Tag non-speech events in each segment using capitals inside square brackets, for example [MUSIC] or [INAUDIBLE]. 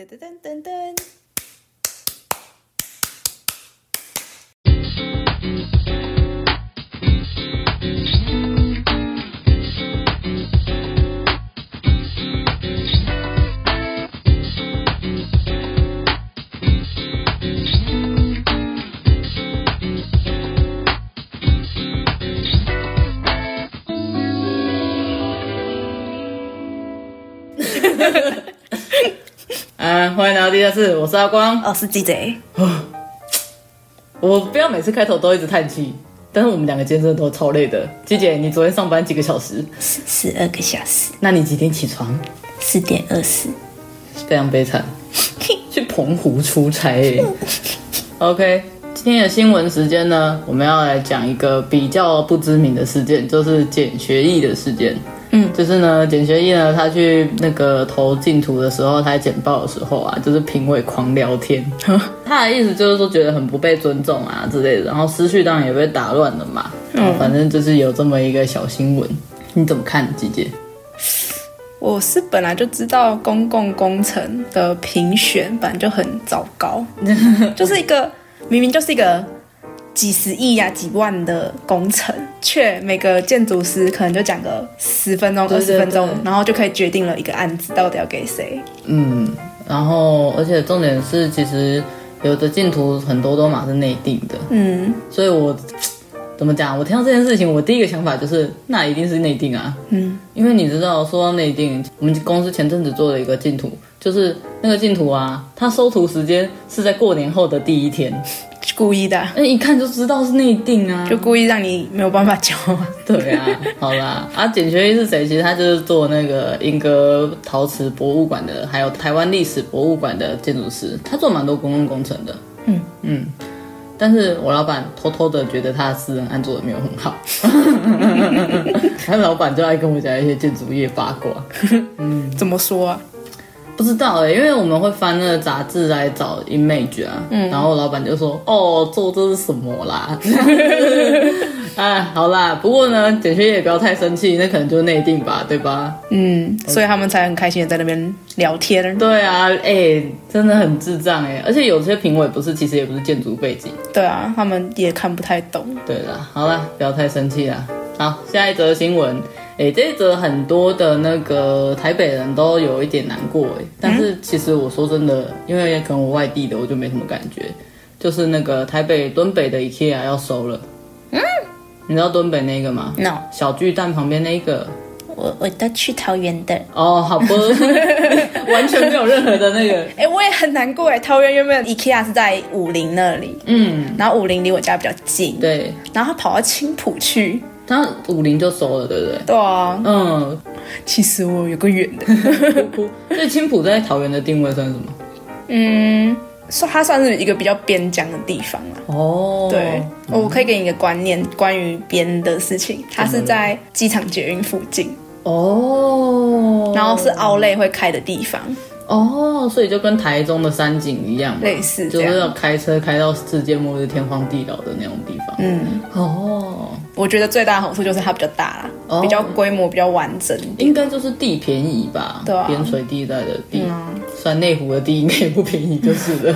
Dun, dun, dun, 到地下室，我是阿光，我是鸡贼。我不要每次开头都一直叹气，但是我们两个今天真的都超累的。鸡姐，你昨天上班几个小时？十十二个小时。那你几点起床？四点二十。非常悲惨，[LAUGHS] 去澎湖出差。OK，今天的新闻时间呢，我们要来讲一个比较不知名的事件，就是简学义的事件。嗯，就是呢，简学义呢，他去那个投竞图的时候，他在简报的时候啊，就是评委狂聊天，他的意思就是说觉得很不被尊重啊之类的，然后思绪当然也被打乱了嘛。嗯，反正就是有这么一个小新闻，你怎么看，姐姐？我是本来就知道公共工程的评选本来就很糟糕，[LAUGHS] 就是一个明明就是一个。几十亿呀、啊，几万的工程，却每个建筑师可能就讲个十分钟、二十分钟，然后就可以决定了一个案子到底要给谁。嗯，然后而且重点是，其实有的竞图很多都嘛是内定的。嗯，所以我怎么讲？我听到这件事情，我第一个想法就是，那一定是内定啊。嗯，因为你知道，说到内定，我们公司前阵子做了一个净土，就是那个净土啊，它收图时间是在过年后的第一天。故意的，那一看就知道是内定啊，就故意让你没有办法交。[LAUGHS] 对啊，好啦，啊，简学义是谁？其实他就是做那个英歌陶瓷博物馆的，还有台湾历史博物馆的建筑师，他做蛮多公共工程的。嗯嗯，但是我老板偷偷的觉得他的私人案做的没有很好，[LAUGHS] 他老板就爱跟我讲一些建筑业八卦。嗯，怎么说啊？不知道哎、欸，因为我们会翻那个杂志来找 image 啊，嗯、然后老板就说：“哦，做这是什么啦？”哎，[LAUGHS] 好啦，不过呢，简学也不要太生气，那可能就是内定吧，对吧？嗯，所以他们才很开心的在那边聊天。对啊，哎、欸，真的很智障哎、欸，而且有些评委不是，其实也不是建筑背景。对啊，他们也看不太懂。对啦，好啦，不要太生气啦。好，下一则新闻。哎，这一则很多的那个台北人都有一点难过哎，但是其实我说真的，因为可能我外地的，我就没什么感觉。就是那个台北敦北的 IKEA 要收了，嗯，你知道敦北那个吗？No，小巨蛋旁边那个。我我都去桃园的。哦，好不，[LAUGHS] 完全没有任何的那个。哎，我也很难过哎，桃园原本 IKEA 是在武林那里，嗯，然后武林离我家比较近，对，然后他跑到青浦去。他五零就收了，对不对？对啊，嗯，其实我有个远的，[LAUGHS] 所以青浦在桃园的定位算什么？嗯，说它算是一个比较边疆的地方啊。哦，对，我可以给你一个观念，关于边的事情，它是在机场捷运附近哦，然后是奥莱会开的地方。哦，所以就跟台中的山景一样，类似，就是要开车开到世界末日、天荒地老的那种地方。嗯，哦，我觉得最大的好处就是它比较大啦，哦、比较规模比较完整，应该就是地便宜吧？对啊，边陲地带的地，算内、嗯、湖的地应该也不便宜，就是的。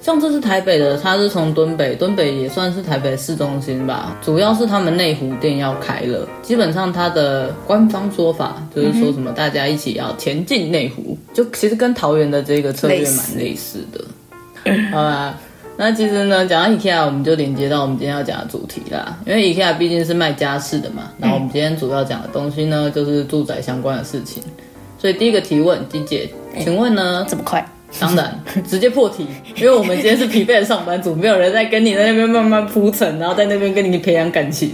像这是台北的，它是从敦北，敦北也算是台北市中心吧。主要是他们内湖店要开了，基本上它的官方说法就是说什么大家一起要前进内湖，嗯、就其实跟桃园的这个策略蛮类似的。似好吧，那其实呢，讲到 IKEA，我们就连接到我们今天要讲的主题啦。因为 IKEA 毕竟是卖家饰的嘛，然后我们今天主要讲的东西呢，就是住宅相关的事情。所以第一个提问，金姐，请问呢，这么快？[LAUGHS] 当然，直接破题，因为我们今天是疲惫的上班族，没有人在跟你在那边慢慢铺陈，然后在那边跟你培养感情。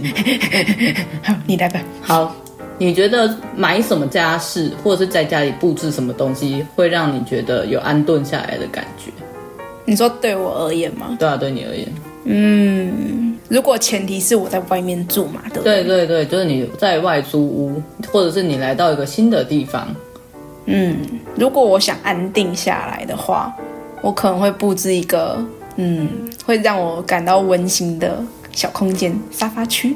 [LAUGHS] 好，你来吧。好，你觉得买什么家饰，或者是在家里布置什么东西，会让你觉得有安顿下来的感觉？你说对我而言吗？对啊，对你而言。嗯，如果前提是我在外面住嘛，对不对？对对对，就是你在外租屋，或者是你来到一个新的地方。嗯，如果我想安定下来的话，我可能会布置一个，嗯，会让我感到温馨的小空间——沙发区，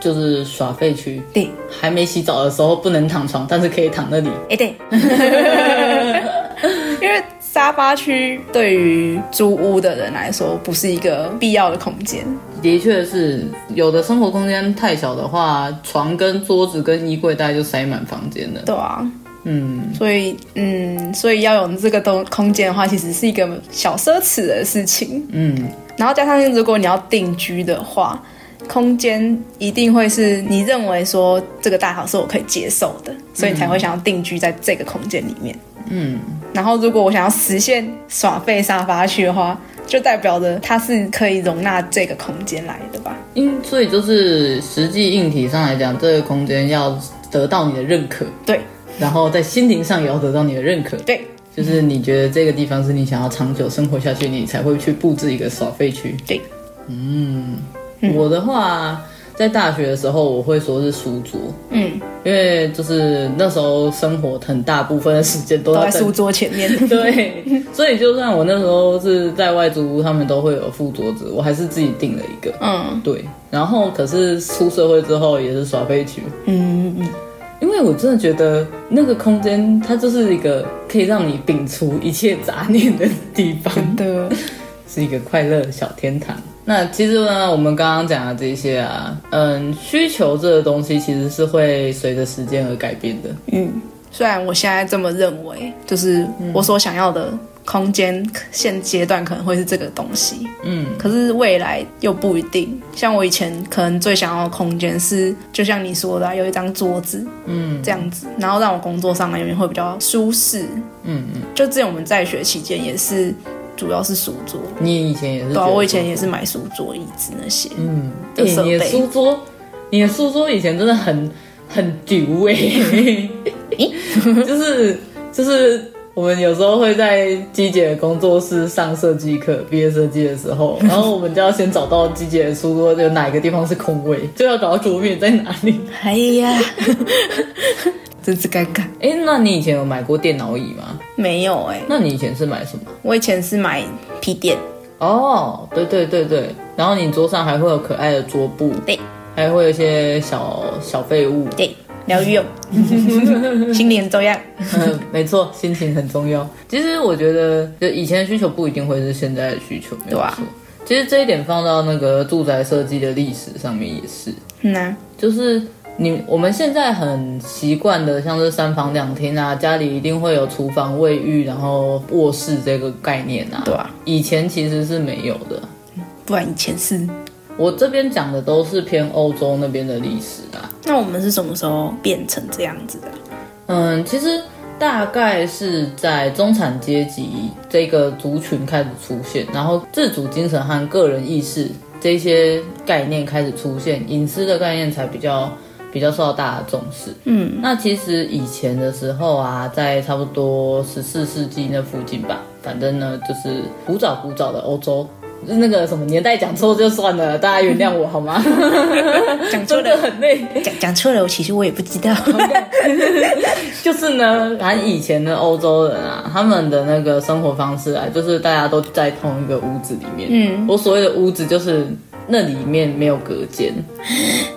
就是耍废区。对，还没洗澡的时候不能躺床，但是可以躺那里。哎，对，[LAUGHS] 因为。沙发区对于租屋的人来说不是一个必要的空间。的确是，有的生活空间太小的话，床跟桌子跟衣柜大概就塞满房间了。对啊，嗯，所以嗯，所以要有这个东空间的话，其实是一个小奢侈的事情。嗯，然后加上如果你要定居的话。空间一定会是你认为说这个大小是我可以接受的，所以你才会想要定居在这个空间里面。嗯，然后如果我想要实现耍废沙发区的话，就代表着它是可以容纳这个空间来的吧？嗯，所以就是实际硬体上来讲，这个空间要得到你的认可，对，然后在心灵上也要得到你的认可，对，就是你觉得这个地方是你想要长久生活下去，你才会去布置一个耍废区，对，嗯。我的话，在大学的时候，我会说是书桌，嗯，因为就是那时候生活很大部分的时间都在书桌前面，[LAUGHS] 对，所以就算我那时候是在外租屋，他们都会有副桌子，我还是自己订了一个，嗯，对，然后可是出社会之后也是耍废区，嗯嗯嗯，因为我真的觉得那个空间它就是一个可以让你摒除一切杂念的地方，真的 [LAUGHS] 是一个快乐的小天堂。那其实呢，我们刚刚讲的这些啊，嗯，需求这个东西其实是会随着时间而改变的。嗯，虽然我现在这么认为，就是我所想要的空间，现阶段可能会是这个东西。嗯，可是未来又不一定。像我以前可能最想要的空间是，就像你说的啊，有一张桌子，嗯，这样子，然后让我工作上来永远会比较舒适。嗯嗯，就之前我们在学期间也是。主要是书桌，你以前也是？对啊，我以前也是买书桌、椅子那些。嗯，欸、你的书桌，你的书桌以前真的很很丢哎，[LAUGHS] 就是就是我们有时候会在机姐的工作室上设计课，毕业设计的时候，[LAUGHS] 然后我们就要先找到机姐的书桌有哪一个地方是空位，[LAUGHS] 就要找到桌面在哪里。哎呀。[LAUGHS] 真是尴尬。哎、欸，那你以前有买过电脑椅吗？没有哎、欸。那你以前是买什么？我以前是买皮垫。哦，对对对对。然后你桌上还会有可爱的桌布。对。还会有一些小小废物。对，疗愈哦。[LAUGHS] 心情很重要。嗯，[LAUGHS] 没错，心情很重要。其实我觉得，就以前的需求不一定会是现在的需求，没有错。其实这一点放到那个住宅设计的历史上面也是。嗯啊。就是。你我们现在很习惯的，像是三房两厅啊，家里一定会有厨房、卫浴，然后卧室这个概念啊。对啊，以前其实是没有的。不然以前是，我这边讲的都是偏欧洲那边的历史啊。那我们是什么时候变成这样子的？嗯，其实大概是在中产阶级这个族群开始出现，然后自主精神和个人意识这些概念开始出现，隐私的概念才比较。比较受到大家重视。嗯，那其实以前的时候啊，在差不多十四世纪那附近吧，反正呢，就是古早古早的欧洲，那个什么年代讲错就算了，大家原谅我好吗？[LAUGHS] 讲错了很累，讲讲错了，我其实我也不知道。[LAUGHS] 就是呢，反正以前的欧洲人啊，他们的那个生活方式啊，就是大家都在同一个屋子里面。嗯，我所谓的屋子就是那里面没有隔间，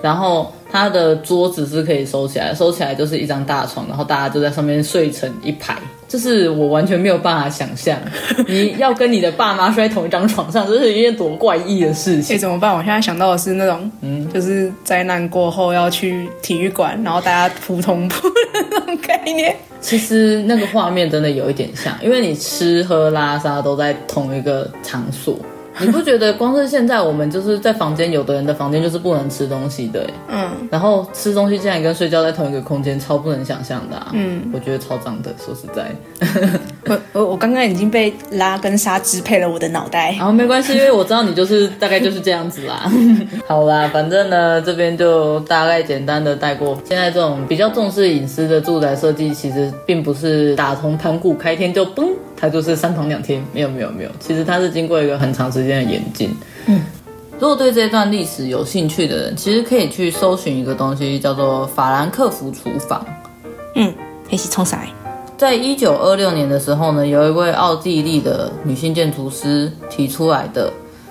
然后。他的桌子是可以收起来，收起来就是一张大床，然后大家就在上面睡成一排，就是我完全没有办法想象，[LAUGHS] 你要跟你的爸妈睡在同一张床上，这是一件多怪异的事情。哎，怎么办？我现在想到的是那种，嗯，就是灾难过后要去体育馆，然后大家扑通扑的那种概念。其实那个画面真的有一点像，因为你吃喝拉撒都在同一个场所。你不觉得光是现在我们就是在房间，有的人的房间就是不能吃东西的，嗯，然后吃东西竟然跟睡觉在同一个空间，超不能想象的，啊，嗯，我觉得超脏的，说实在，我我我刚刚已经被拉跟沙支配了我的脑袋，[LAUGHS] 然后没关系，因为我知道你就是大概就是这样子啦，[LAUGHS] 好啦，反正呢这边就大概简单的带过，现在这种比较重视隐私的住宅设计，其实并不是打从盘古开天就崩。它就是三房两厅，没有没有没有，其实它是经过一个很长时间的演进。嗯，如果对这段历史有兴趣的人，其实可以去搜寻一个东西，叫做法兰克福厨房。嗯，黑是冲啥？在一九二六年的时候呢，有一位奥地利的女性建筑师提出来的。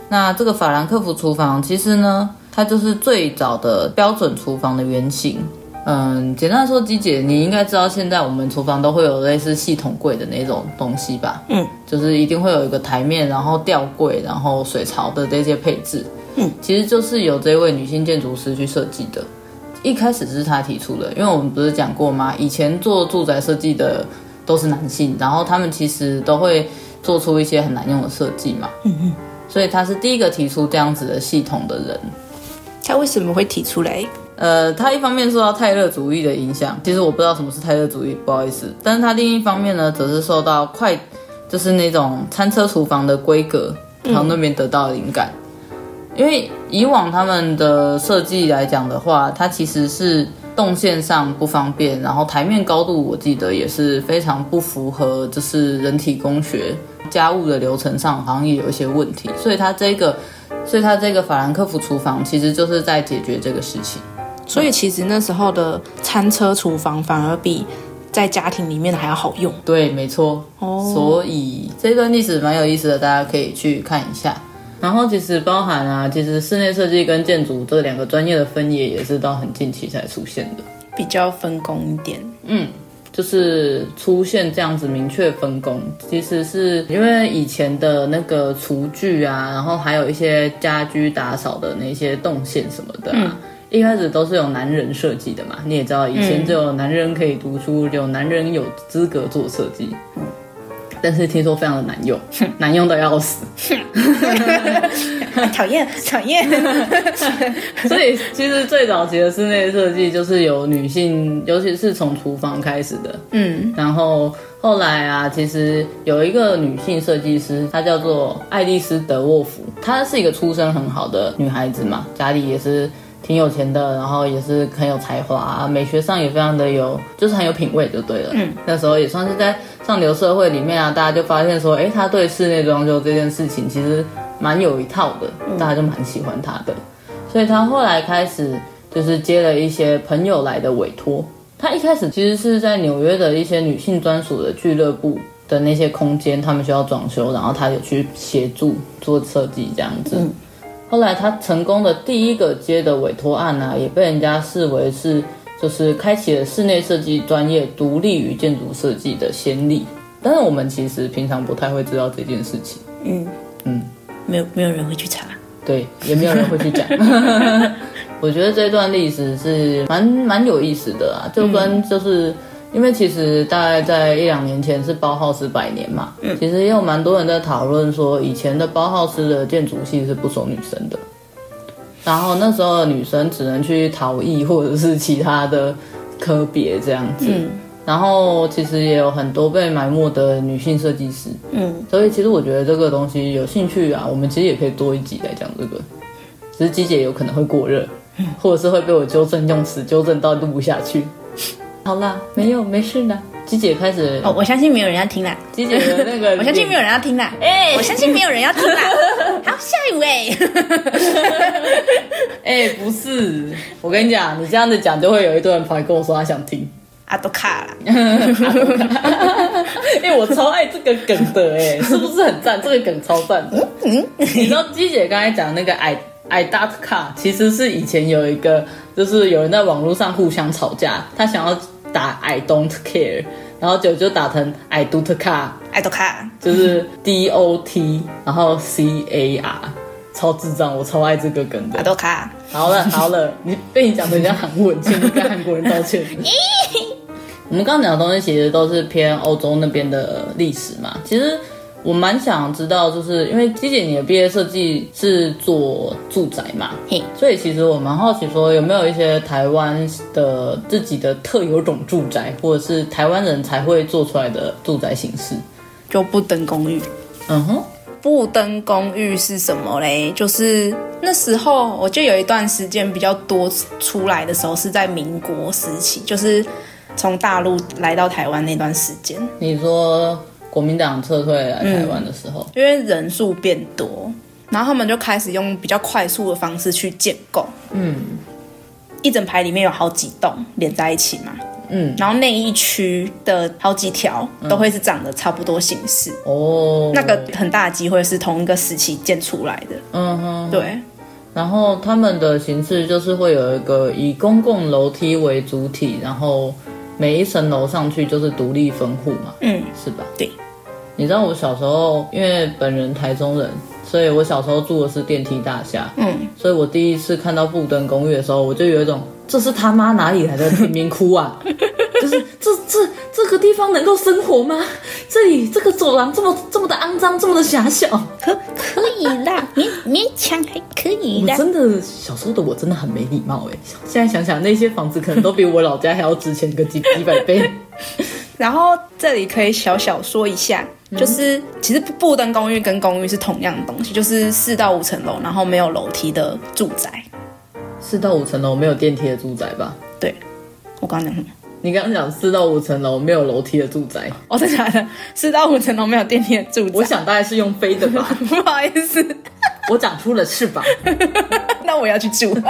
那这个法兰克福厨房，其实呢，它就是最早的标准厨房的原型。嗯，简单说，鸡姐，你应该知道现在我们厨房都会有类似系统柜的那种东西吧？嗯，就是一定会有一个台面，然后吊柜，然后水槽的这些配置。嗯，其实就是有这位女性建筑师去设计的。一开始是她提出的，因为我们不是讲过吗？以前做住宅设计的都是男性，然后他们其实都会做出一些很难用的设计嘛。嗯嗯，所以他是第一个提出这样子的系统的人。他为什么会提出来？呃，他一方面受到泰勒主义的影响，其实我不知道什么是泰勒主义，不好意思。但是他另一方面呢，则是受到快，就是那种餐车厨房的规格，从那边得到灵感。嗯。因为以往他们的设计来讲的话，它其实是动线上不方便，然后台面高度我记得也是非常不符合，就是人体工学家务的流程上好像也有一些问题，所以他这个，所以他这个法兰克福厨房其实就是在解决这个事情。所以其实那时候的餐车厨房反而比在家庭里面的还要好用。对，没错。哦，所以这段历史蛮有意思的，大家可以去看一下。然后其实包含啊，其实室内设计跟建筑这两个专业的分野也是到很近期才出现的，比较分工一点。嗯，就是出现这样子明确分工，其实是因为以前的那个厨具啊，然后还有一些家居打扫的那些动线什么的啊。嗯一开始都是有男人设计的嘛，你也知道，以前只有男人可以读书，有男人有资格做设计。嗯，但是听说非常的难用，难用的要死。讨厌 [LAUGHS] 讨厌。[LAUGHS] 所以其实最早期的室内设计就是由女性，尤其是从厨房开始的。嗯，然后后来啊，其实有一个女性设计师，她叫做爱丽丝·德沃夫，她是一个出身很好的女孩子嘛，家里也是。挺有钱的，然后也是很有才华，啊美学上也非常的有，就是很有品味就对了。嗯，那时候也算是在上流社会里面啊，大家就发现说，哎，他对室内装修这件事情其实蛮有一套的，大家就蛮喜欢他的。嗯，所以他后来开始就是接了一些朋友来的委托。他一开始其实是在纽约的一些女性专属的俱乐部的那些空间，他们需要装修，然后他有去协助做设计这样子。嗯后来他成功的第一个接的委托案呢、啊，也被人家视为是就是开启了室内设计专业独立于建筑设计的先例。但是我们其实平常不太会知道这件事情。嗯嗯，没有没有人会去查，对，也没有人会去讲。[LAUGHS] 我觉得这段历史是蛮蛮有意思的啊，就跟就是。因为其实大概在一两年前是包浩斯百年嘛，嗯，其实也有蛮多人在讨论说，以前的包浩斯的建筑系是不收女生的，然后那时候的女生只能去陶艺或者是其他的科别这样子，嗯，然后其实也有很多被埋没的女性设计师，嗯，所以其实我觉得这个东西有兴趣啊，我们其实也可以多一集来讲这个，只是鸡姐有可能会过热，或者是会被我纠正用词纠正到录不下去。好了，没有，没事的。鸡姐开始哦，我相信没有人要听啦。鸡姐的那个，[LAUGHS] 我相信没有人要听啦。[LAUGHS] 哎，我相信没有人要听啦。[LAUGHS] 好，下一位。哎，不是，我跟你讲，你这样子讲，就会有一堆人跑来跟我说他想听。阿多卡啦。因为我超爱这个梗的，哎，是不是很赞？这个梗超赞的。嗯，你知道鸡姐刚才讲那个 I I dot car，其实是以前有一个。就是有人在网络上互相吵架，他想要打 I don't care，然后就就打成 I do care，I do care，就是 D O T，然后 C A R，超智障，我超爱这个梗的。I do care。好了好了，你被你讲的人家韩文，请你跟韩国人道歉。[LAUGHS] 我们刚刚讲的东西其实都是偏欧洲那边的历史嘛，其实。我蛮想知道，就是因为鸡姐你的毕业设计是做住宅嘛，嘿，所以其实我蛮好奇说，有没有一些台湾的自己的特有种住宅，或者是台湾人才会做出来的住宅形式？就不登公寓。嗯哼，不登公寓是什么嘞？就是那时候我就有一段时间比较多出来的时候，是在民国时期，就是从大陆来到台湾那段时间。你说？国民党撤退来台湾的时候，嗯，因为人数变多，然后他们就开始用比较快速的方式去建构。嗯，一整排里面有好几栋连在一起嘛。嗯，然后那一区的好几条都会是长得差不多形式。哦，那个很大的机会是同一个时期建出来的。嗯哼，对。然后他们的形式就是会有一个以公共楼梯为主体，然后每一层楼上去就是独立分户嘛，嗯，是吧？对。你知道我小时候，因为本人台中人，所以我小时候住的是电梯大厦，嗯，所以我第一次看到布登公寓的时候，我就有一种这是他妈哪里来的贫民窟啊？[LAUGHS] 就是这这这个地方能够生活吗？这里这个走廊这么这么的肮脏，这么的狭小，可可以啦，[LAUGHS] 勉勉强还可以啦。我真的小时候的我真的很没礼貌哎，现在想想那些房子可能都比我老家还要值钱个几几百倍。[LAUGHS] 然后这里可以小小说一下，就是其实布登公寓跟公寓是同样的东西，就是四到五层楼，然后没有楼梯的住宅。四到五层楼没有电梯的住宅吧？对，我刚刚讲什么？你刚刚讲四到五层楼没有楼梯的住宅，哦，真的假的？四到五层楼没有电梯的住宅，我想大概是用飞的吧。[LAUGHS] 不好意思，我长出了翅膀，[LAUGHS] 那我要去住。[LAUGHS]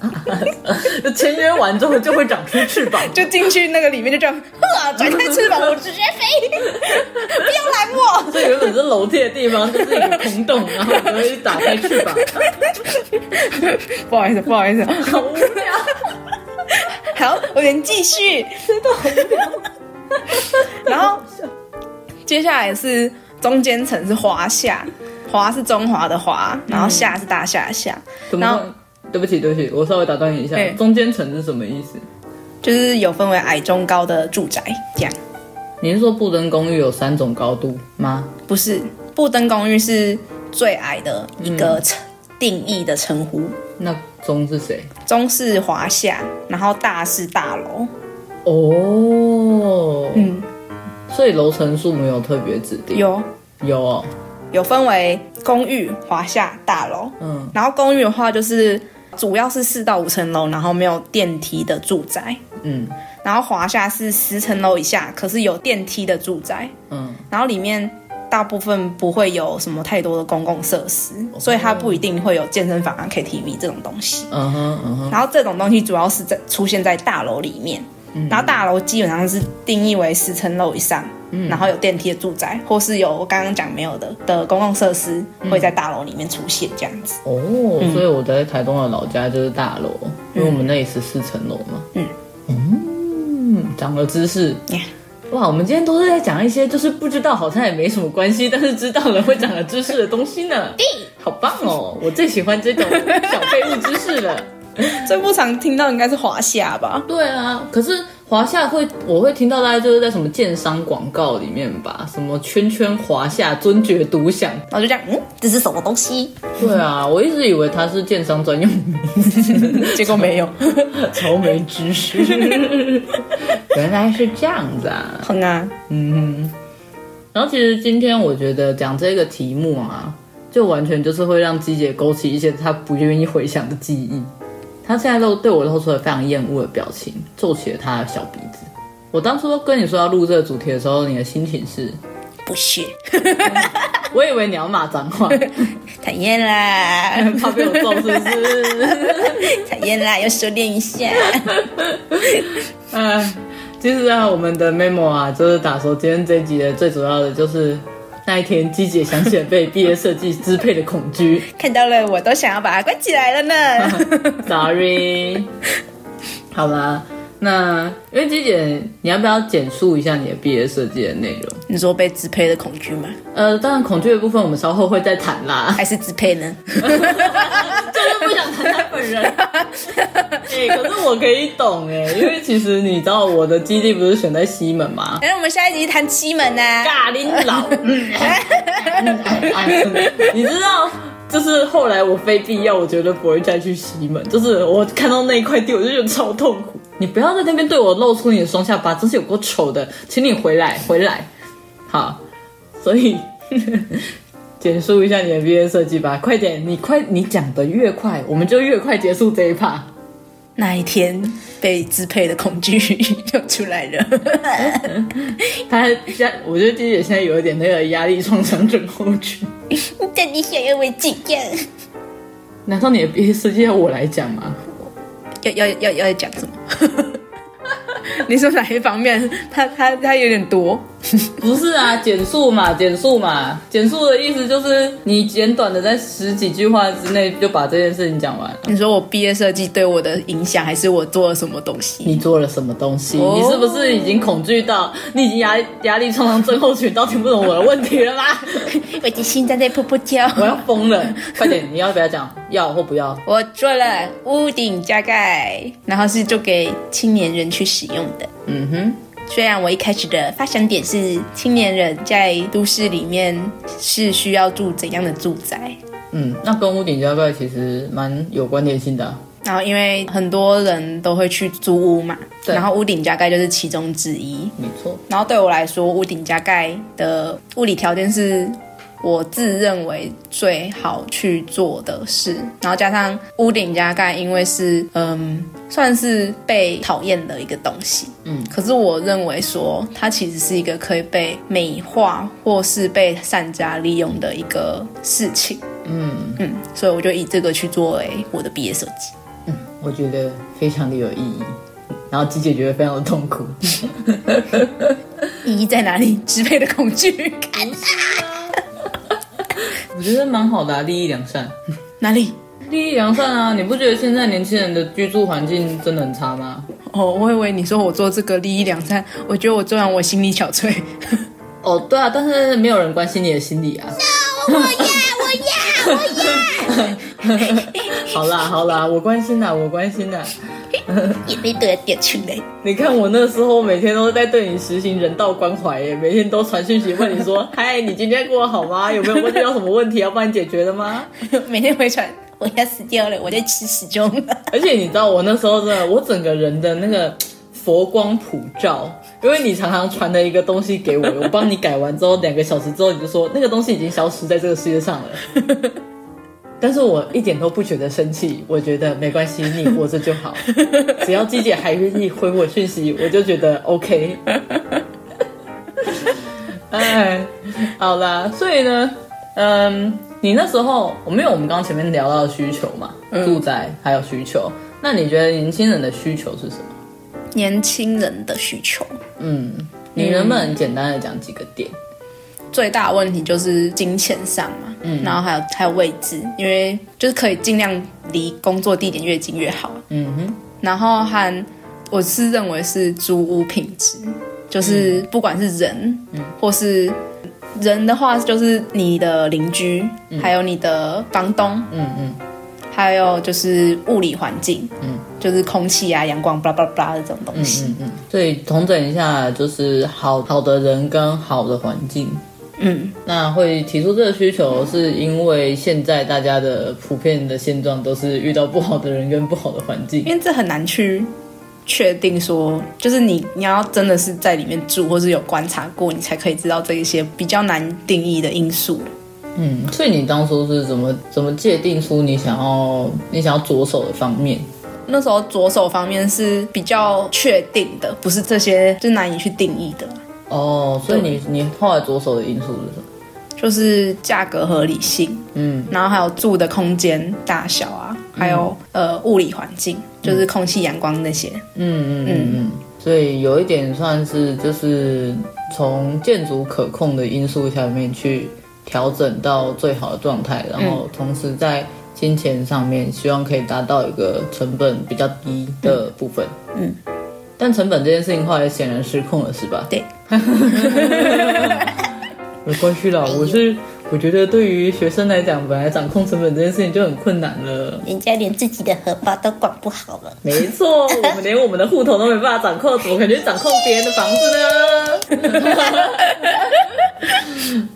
[LAUGHS] 签约完之后就会长出翅膀，[LAUGHS] 就进去那个里面就这样，呵，展开翅膀，[LAUGHS] 我直接飞，不要拦我。这原本是楼梯的地方，就是一个空洞，然后我就一打开翅膀。不好意思，不好意思，好无聊。好，我们继续，真的好无聊。然后接下来是中间层是华夏，华是中华的华，然后夏是大夏的夏，然后。对不起，对不起，我稍微打断你一下。欸、中间层是什么意思？就是有分为矮、中、高的住宅，这样。你是说布登公寓有三种高度吗？不是，布登公寓是最矮的一个称定义的称呼。嗯、那中是谁？中是华夏，然后大是大楼。哦，嗯，所以楼层数没有特别指定。有有、哦，有分为公寓、华夏、大楼。嗯，然后公寓的话就是。主要是四到五层楼，然后没有电梯的住宅。嗯，然后华夏是十层楼以下，可是有电梯的住宅。嗯，然后里面大部分不会有什么太多的公共设施，哦、所以它不一定会有健身房啊、KTV 这种东西。嗯哼嗯哼。然后这种东西主要是在出现在大楼里面。嗯、然后大楼基本上是定义为十层楼以上。嗯、然后有电梯的住宅，或是有我刚刚讲没有的的公共设施，会在大楼里面出现这样子。哦，嗯、所以我在台东的老家就是大楼，嗯、因为我们那里是四层楼嘛。嗯嗯，长了知识。Yeah. 哇，我们今天都是在讲一些就是不知道好像也没什么关系，但是知道了会长了知识的东西呢。[LAUGHS] 对，好棒哦！我最喜欢这种小废物知识了。最不常听到应该是华夏吧？对啊，可是。华夏会，我会听到大家就是在什么建商广告里面吧，什么圈圈华夏尊爵独享，然后就这样，嗯，这是什么东西？对啊，我一直以为它是建商专用名字，[LAUGHS] 结果没有，超没知识，[LAUGHS] 原来是这样子啊，哼啊，嗯，然后其实今天我觉得讲这个题目啊，就完全就是会让鸡姐勾起一些她不愿意回想的记忆。他现在都对我露出了非常厌恶的表情，皱起了他的小鼻子。我当初跟你说要录这个主题的时候，你的心情是不屑。[LAUGHS] 我以为你要骂脏话，[LAUGHS] 讨厌啦，[LAUGHS] 怕被我揍是不是？讨厌啦，要收敛一下。哎，其实啊，我们的 memo 啊，就是打说今天这一集的最主要的就是。那一天，鸡姐想起了被毕业设计支配的恐惧，[LAUGHS] 看到了，我都想要把它关起来了呢。[LAUGHS] Sorry，[LAUGHS] 好吧，那因为鸡姐，你要不要简述一下你的毕业设计的内容？你说被支配的恐惧吗？呃，当然，恐惧的部分我们稍后会再谈啦。还是支配呢？[LAUGHS] 就是不想谈他本人。[LAUGHS] 哎、欸，可是我可以懂哎，因为其实你知道我的基地不是选在西门吗？哎我们下一集谈西门呢、啊？咖喱老，你知道，就是后来我非必要，我绝对不会再去西门。就是我看到那一块地，我就觉得超痛苦。你不要在那边对我露出你的双下巴，真是有够丑的，请你回来，回来。好，所以 [LAUGHS] 简述一下你的毕业设计吧，快点！你快，你讲的越快，我们就越快结束这一趴。那一天被支配的恐惧就出来了。[LAUGHS] 他现，我觉得鸡姐现在有一点那个压力创伤症候群。[LAUGHS] 你到底想要为几件？难道你的毕业设计要我来讲吗？要要要要讲什么？[LAUGHS] 你说哪一方面？他他他有点多。[LAUGHS] 不是啊，简述嘛，简述嘛，简述的意思就是你简短的在十几句话之内就把这件事情讲完。你说我毕业设计对我的影响，还是我做了什么东西？你做了什么东西？哦、你是不是已经恐惧到你已经压压力创伤症候群，到听不懂我的问题了吗？[LAUGHS] 我的心脏在噗噗跳，我要疯了！快点，你要不要讲？要或不要？我做了屋顶加盖，然后是做给青年人去使用的。嗯哼。虽然我一开始的发想点是青年人在都市里面是需要住怎样的住宅，嗯，那跟屋顶加盖其实蛮有关联性的啊。然后因为很多人都会去租屋嘛，对，然后屋顶加盖就是其中之一，没错。然后对我来说，屋顶加盖的物理条件是。我自认为最好去做的事，然后加上屋顶加盖，因为是嗯，算是被讨厌的一个东西，嗯，可是我认为说它其实是一个可以被美化或是被善加利用的一个事情，嗯。嗯，所以我就以这个去作为我的毕业设计，嗯，我觉得非常的有意义，然后机姐觉得非常的痛苦，[LAUGHS] 意义在哪里？[LAUGHS] 支配的恐惧。感。[LAUGHS] 我觉得蛮好的啊，利益良善。哪里？利益良善啊！你不觉得现在年轻人的居住环境真的很差吗？哦，我以为你说我做这个利益良善，我觉得我做完我心里憔悴。[LAUGHS] 哦，对啊，但是没有人关心你的心理啊。No, 我要，我要，我要。[LAUGHS] 好啦，好啦，我关心啦，我关心啦。也没得点出来。你看我那时候每天都在对你实行人道关怀耶，每天都传讯息问你说：“ [LAUGHS] 嗨，你今天过得好吗？有没有问题？有什么问题要帮你解决的吗？” [LAUGHS] 每天会传，我要死掉了，我在吃屎中。而且你知道我那时候真的，我整个人的那个佛光普照，因为你常常传的一个东西给我，我帮你改完之后，两个小时之后你就说那个东西已经消失在这个世界上了。[LAUGHS] 但是我一点都不觉得生气，我觉得没关系，你活着就好，只要季姐还愿意回我讯息，我就觉得 OK。[LAUGHS] 哎，好啦，所以呢，嗯，你那时候我没有我们刚刚前面聊到的需求嘛，嗯、住宅还有需求，那你觉得年轻人的需求是什么？年轻人的需求，嗯，你能不能简单的讲几个点？最大的问题就是金钱上嘛，嗯，然后还有还有位置，因为就是可以尽量离工作地点越近越好，嗯哼，然后和我是认为是租屋品质，就是不管是人，嗯，或是人的话，就是你的邻居，嗯，还有你的房东，嗯嗯，还有就是物理环境，嗯，就是空气啊、阳光，巴拉巴拉的这种东西，嗯嗯嗯，所以统整一下，就是好好的人跟好的环境。嗯，那会提出这个需求，是因为现在大家的普遍的现状都是遇到不好的人跟不好的环境，因为这很难去确定说，就是你你要真的是在里面住，或是有观察过，你才可以知道这一些比较难定义的因素。嗯，所以你当初是怎么怎么界定出你想要你想要着手的方面？那时候左手方面是比较确定的，不是这些就难以去定义的。哦，所以你你后来左手的因素是什么？就是价格合理性，嗯，然后还有住的空间大小啊，还有、嗯、呃物理环境，就是空气、阳光那些，嗯嗯嗯嗯，所以有一点算是就是从建筑可控的因素下面去调整到最好的状态，然后同时在金钱上面希望可以达到一个成本比较低的部分，嗯。但成本这件事情后来显然失控了，是吧？对，[LAUGHS] 没关系啦。我是我觉得对于学生来讲，本来掌控成本这件事情就很困难了。人家连自己的荷包都管不好了。没错，[LAUGHS] 我们连我们的户头都没办法掌控，怎么可能掌控别人的房子呢？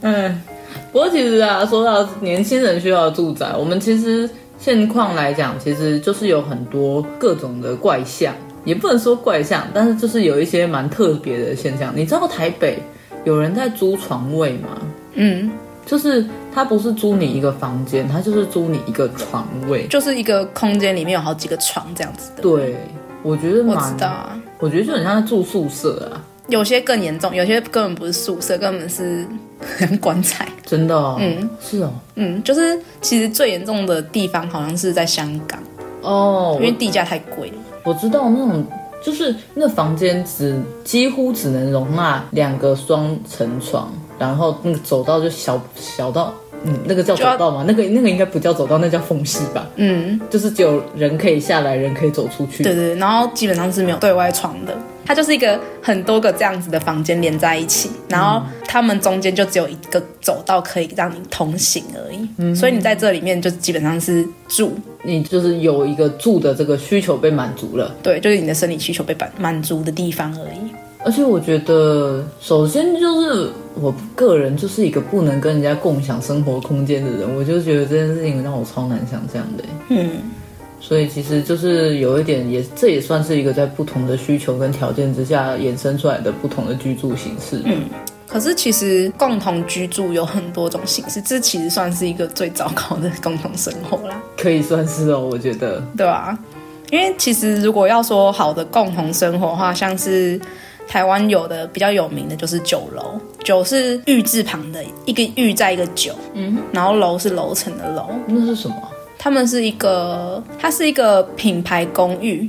嗯，[LAUGHS] 不过其实啊，说到年轻人需要住宅，我们其实现况来讲，其实就是有很多各种的怪象。也不能说怪象，但是就是有一些蛮特别的现象。你知道台北有人在租床位吗？嗯，就是他不是租你一个房间，他就是租你一个床位，就是一个空间里面有好几个床这样子的。对，我觉得蛮，我知道啊，我觉得就很像在住宿舍啊。有些更严重，有些根本不是宿舍，根本是棺材。真的哦？嗯，是哦，嗯，就是其实最严重的地方好像是在香港哦，因为地价太贵了。我知道那种就是那房间只几乎只能容纳两个双层床，然后那个走道就小小到。嗯，那个叫走道吗？那个那个应该不叫走道，那叫缝隙吧。嗯，就是只有人可以下来，人可以走出去。对对，然后基本上是没有对外窗的，它就是一个很多个这样子的房间连在一起，然后他们中间就只有一个走道可以让你通行而已。嗯，所以你在这里面就基本上是住，你就是有一个住的这个需求被满足了。对，就是你的生理需求被满满足的地方而已。而且我觉得，首先就是我个人就是一个不能跟人家共享生活空间的人，我就觉得这件事情让我超难想象的。嗯，所以其实就是有一点也，也这也算是一个在不同的需求跟条件之下衍生出来的不同的居住形式。嗯，可是其实共同居住有很多种形式，这其实算是一个最糟糕的共同生活啦。可以算是哦，我觉得。对啊，因为其实如果要说好的共同生活的话，像是。台湾有的比较有名的就是酒楼，酒是玉字旁的一个玉在一个酒，嗯，然后楼是楼层的楼。那是什么？他们是一个，它是一个品牌公寓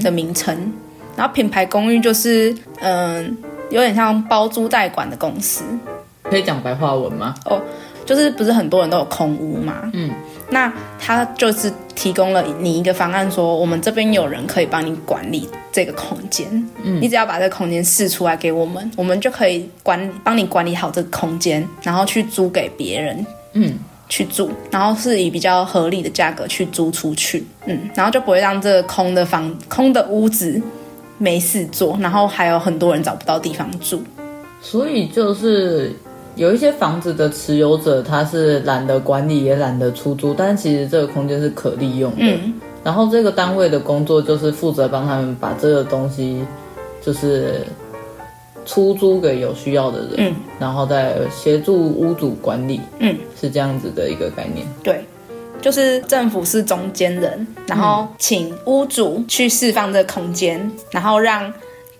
的名称，嗯、然后品牌公寓就是嗯、呃，有点像包租代管的公司。可以讲白话文吗？哦，就是不是很多人都有空屋嘛，嗯。那他就是提供了你一个方案，说我们这边有人可以帮你管理这个空间，嗯，你只要把这个空间试出来给我们，我们就可以管帮你管理好这个空间，然后去租给别人，嗯，去住，然后是以比较合理的价格去租出去，嗯，然后就不会让这个空的房空的屋子没事做，然后还有很多人找不到地方住，所以就是。有一些房子的持有者，他是懒得管理，也懒得出租，但是其实这个空间是可利用的。嗯，然后这个单位的工作就是负责帮他们把这个东西，就是出租给有需要的人，嗯，然后再协助屋主管理。嗯，是这样子的一个概念。对，就是政府是中间人，然后请屋主去释放这个空间，然后让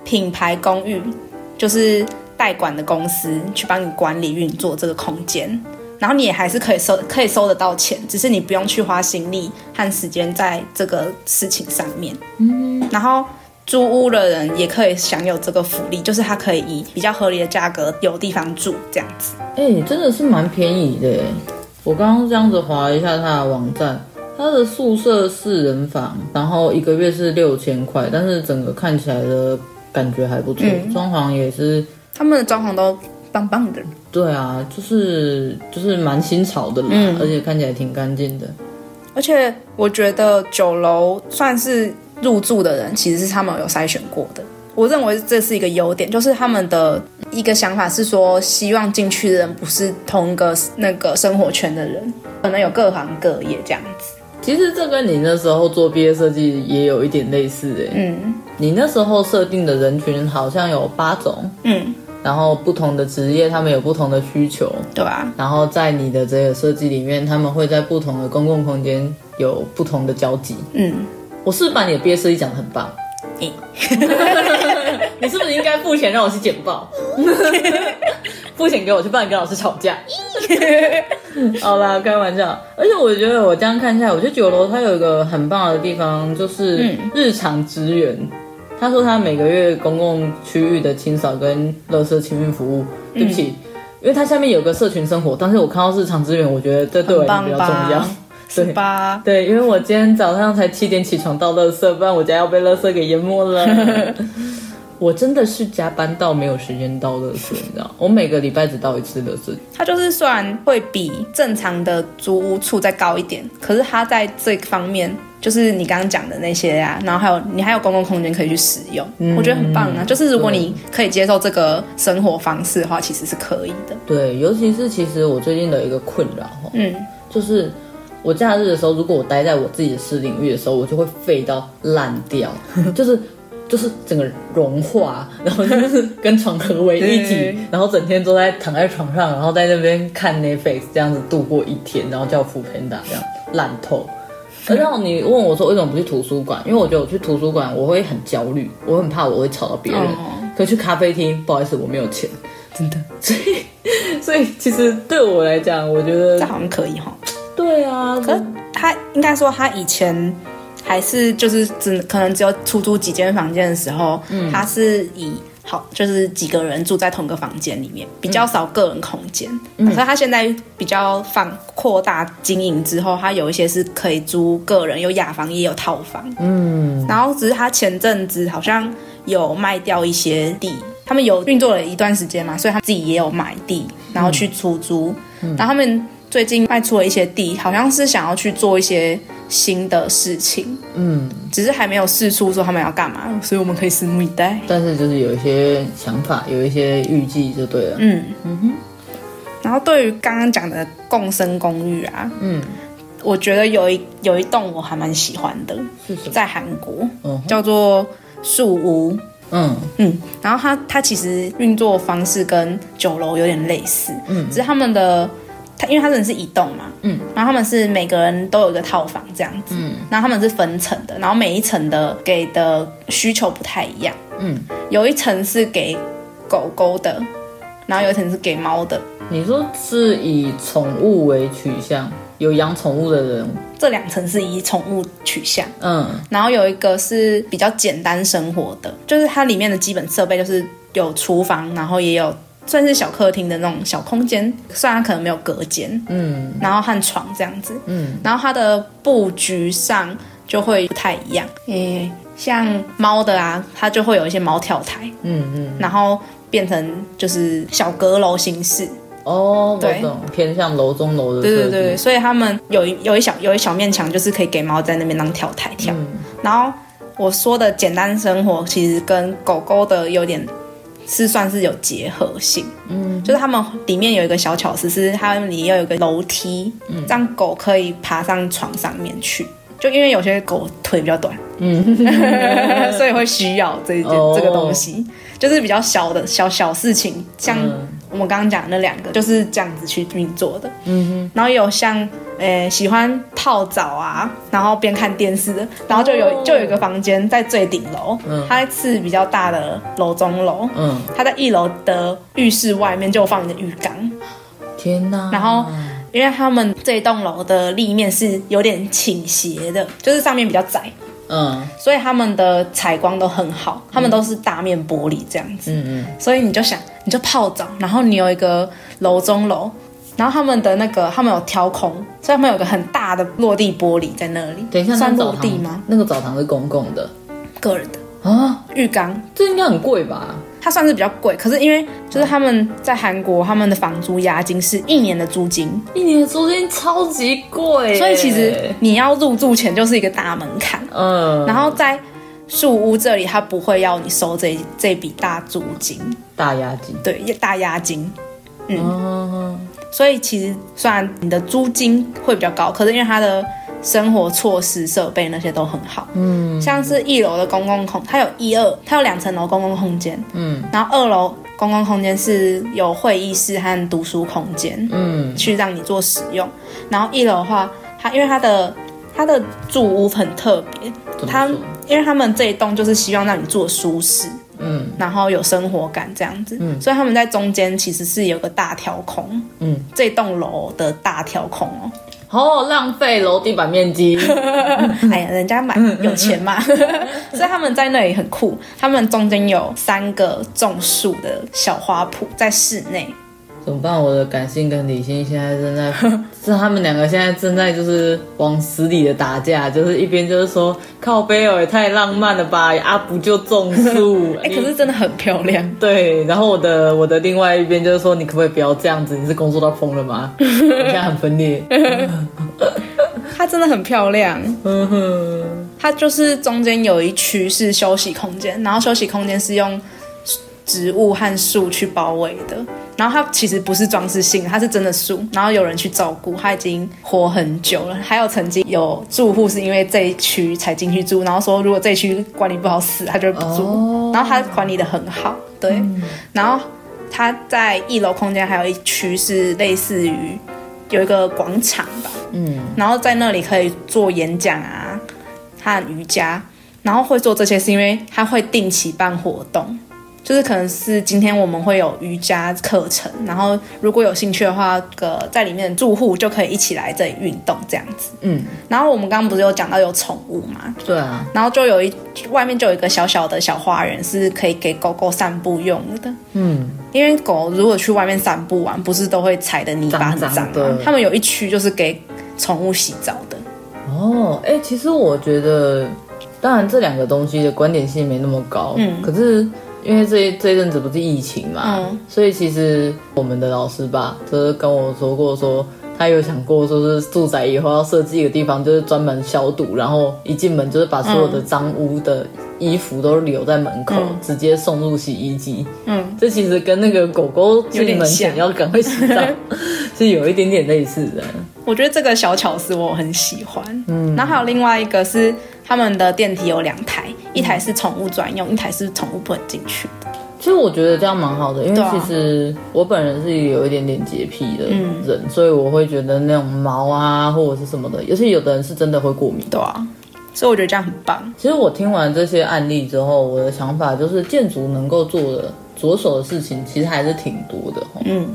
品牌公寓就是。代管的公司去帮你管理运作这个空间，然后你也还是可以收，可以收得到钱，只是你不用去花心力和时间在这个事情上面。嗯，然后租屋的人也可以享有这个福利，就是他可以以比较合理的价格有地方住这样子。哎、欸，真的是蛮便宜的。我刚刚这样子划一下他的网站，他的宿舍四人房，然后一个月是六千块，但是整个看起来的感觉还不错，装、嗯、潢也是。他们的装潢都棒棒的，对啊，就是就是蛮新潮的啦，嗯，而且看起来挺干净的。而且我觉得酒楼算是入住的人，其实是他们有筛选过的。我认为这是一个优点，就是他们的一个想法是说，希望进去的人不是同一个那个生活圈的人，可能有各行各业这样子。其实这跟你那时候做毕业设计也有一点类似诶。嗯，你那时候设定的人群好像有八种。嗯。然后不同的职业，他们有不同的需求，对啊。然后在你的这个设计里面，他们会在不同的公共空间有不同的交集。嗯，我是把你的毕业设计讲得很棒？嗯、[LAUGHS] 你是不是应该付钱让我去简报？[LAUGHS] 付钱给我去，不然跟老师吵架。[LAUGHS] 好啦，开玩笑。而且我觉得我这样看下来，我觉得酒楼它有一个很棒的地方，就是日常支援。他说他每个月公共区域的清扫跟垃圾清运服务，对不起，嗯，因为他下面有个社群生活，但是我看到日常资源，我觉得这对我来说比较重要，是吧？对，因为我今天早上才七点起床倒垃圾，不然我家要被垃圾给淹没了。[LAUGHS] 我真的是加班到没有时间倒垃圾，你知道？我每个礼拜只倒一次垃圾。他就是虽然会比正常的租屋处再高一点，可是他在这方面，就是你刚刚讲的那些呀、啊，然后还有你还有公共空间可以去使用，嗯、我觉得很棒啊。就是如果你可以接受这个生活方式的话，其实是可以的。对，尤其是其实我最近的一个困扰哈，嗯，就是我假日的时候，如果我待在我自己的私领域的时候，我就会废到烂掉，[LAUGHS] 就是。就是整个融化，然后就是跟床合为一体，然后整天都在躺在床上，然后在那边看 Netflix 这样子度过一天，然后叫 foodpanda 这样烂透。然后你问我说为什么不去图书馆？因为我觉得我去图书馆我会很焦虑，我很怕我会吵到别人。哦、可去咖啡厅，不好意思，我没有钱，真的。所以，所以其实对我来讲，我觉得这好像可以哈。对啊，可是他应该说他以前。还是就是只可能只有出租几间房间的时候，嗯，他是以好就是几个人住在同个房间里面，比较少个人空间。嗯，所以它现在比较放扩大经营之后，他有一些是可以租个人，有雅房也有套房。嗯，然后只是他前阵子好像有卖掉一些地，他们有运作了一段时间嘛，所以他自己也有买地，然后去出租。嗯，然后他们。最近卖出了一些地，好像是想要去做一些新的事情，嗯，只是还没有试出说他们要干嘛，所以我们可以拭目以待。但是就是有一些想法，有一些预计就对了，嗯嗯哼。然后对于刚刚讲的共生公寓啊，嗯，我觉得有一有一栋我还蛮喜欢的，是在韩国，嗯，叫做树屋，嗯嗯。然后它它其实运作方式跟酒楼有点类似，嗯，只是他们的。它因为它真的是移动嘛，嗯，然后他们是每个人都有一个套房这样子，嗯，然后他们是分层的，然后每一层的给的需求不太一样，嗯，有一层是给狗狗的，然后有一层是给猫的。你说是以宠物为取向，有养宠物的人，这两层是以宠物取向，嗯，然后有一个是比较简单生活的，就是它里面的基本设备就是有厨房，然后也有。算是小客厅的那种小空间，虽然它可能没有隔间，嗯，然后和床这样子，嗯，然后它的布局上就会不太一样，诶，像猫的啊，它就会有一些猫跳台，嗯嗯，然后变成就是小阁楼形式，哦，对，偏向楼中楼的，对对对，所以他们有一有一小有一小面墙，就是可以给猫在那边当跳台跳，嗯，然后我说的简单生活，其实跟狗狗的有点。是算是有结合性，嗯，就是他们里面有一个小巧思，是他们里要有一个楼梯，嗯，让狗可以爬上床上面去。就因为有些狗腿比较短，嗯，[LAUGHS] 所以会需要这一件、哦、这个东西，就是比较小的小小事情，像我们刚刚讲的那两个，就是这样子去运作的，嗯哼。然后有像。诶、欸，喜欢泡澡啊，然后边看电视的，然后就有、oh. 就有一个房间在最顶楼，嗯，它是比较大的楼中楼，嗯，它在一楼的浴室外面就放一个浴缸，天哪！然后因为他们这栋楼的立面是有点倾斜的，就是上面比较窄，嗯，所以他们的采光都很好，他们都是大面玻璃这样子，嗯嗯，所以你就想，你就泡澡，然后你有一个楼中楼。然后他们的那个，他们有挑空，所以他们有个很大的落地玻璃在那里。等一下，算落地吗？那个澡堂是公共的，个人的啊，浴缸，这应该很贵吧？它算是比较贵，可是因为就是他们在韩国，他们的房租押金是一年的租金，一年的租金超级贵，所以其实你要入住前就是一个大门槛。嗯，然后在树屋这里，他不会要你收这这笔大租金，大押金，对，大押金，嗯。嗯所以其实虽然你的租金会比较高，可是因为它的生活措施、设备那些都很好，嗯，像是一楼的公共空，它有一二，它有两层楼公共空间，嗯，然后二楼公共空间是有会议室和读书空间，嗯，去让你做使用，然后一楼的话，它因为它的它的住屋很特别，它因为他们这一栋就是希望让你做舒适。嗯，然后有生活感这样子，嗯，所以他们在中间其实是有个大挑空，嗯，这栋楼的大挑空哦，哦，浪费楼地板面积，[LAUGHS] 哎呀，人家买有钱嘛，[LAUGHS] 所以他们在那里很酷，他们中间有三个种树的小花圃在室内。怎么办？我的感性跟理性现在正在，[LAUGHS] 是他们两个现在正在就是往死里的打架，就是一边就是说靠北欧也太浪漫了吧，啊不就种树？[LAUGHS] 哎、欸，可是真的很漂亮。[LAUGHS] 对，然后我的我的另外一边就是说，你可不可以不要这样子？你是工作到疯了吗？我现在很分裂。它真的很漂亮。嗯哼，它就是中间有一区是休息空间，然后休息空间是用。植物和树去包围的，然后它其实不是装饰性，它是真的树，然后有人去照顾，它已经活很久了。还有曾经有住户是因为这一区才进去住，然后说如果这一区管理不好死，他就不住。哦、然后他管理的很好，对。嗯、然后他在一楼空间还有一区是类似于有一个广场吧，嗯，然后在那里可以做演讲啊和瑜伽，然后会做这些是因为他会定期办活动。就是可能是今天我们会有瑜伽课程，然后如果有兴趣的话，个在里面的住户就可以一起来这里运动这样子。嗯，然后我们刚刚不是有讲到有宠物嘛？对啊，然后就有一外面就有一个小小的小花园，是可以给狗狗散步用的。嗯，因为狗如果去外面散步玩，不是都会踩的泥巴很脏吗？他们有一区就是给宠物洗澡的。哦，哎，其实我觉得，当然这两个东西的关联性没那么高。嗯，可是。因为这这一阵子不是疫情嘛，嗯，所以其实我们的老师吧，就是跟我说过说，说他有想过，说是住宅以后要设计一个地方，就是专门消毒，然后一进门就是把所有的脏污的衣服都留在门口，嗯，直接送入洗衣机。嗯，这其实跟那个狗狗进门前要赶快洗澡，[LAUGHS] 是有一点点类似的。我觉得这个小巧思我很喜欢。嗯，然后还有另外一个是。他们的电梯有两台，一台是宠物专用，一台是宠物不能进去的。其实我觉得这样蛮好的，因为其实我本人是有一点点洁癖的人，嗯，所以我会觉得那种毛啊或者是什么的，尤其有的人是真的会过敏。对啊，所以我觉得这样很棒。其实我听完这些案例之后，我的想法就是建筑能够做的着手的事情其实还是挺多的。嗯，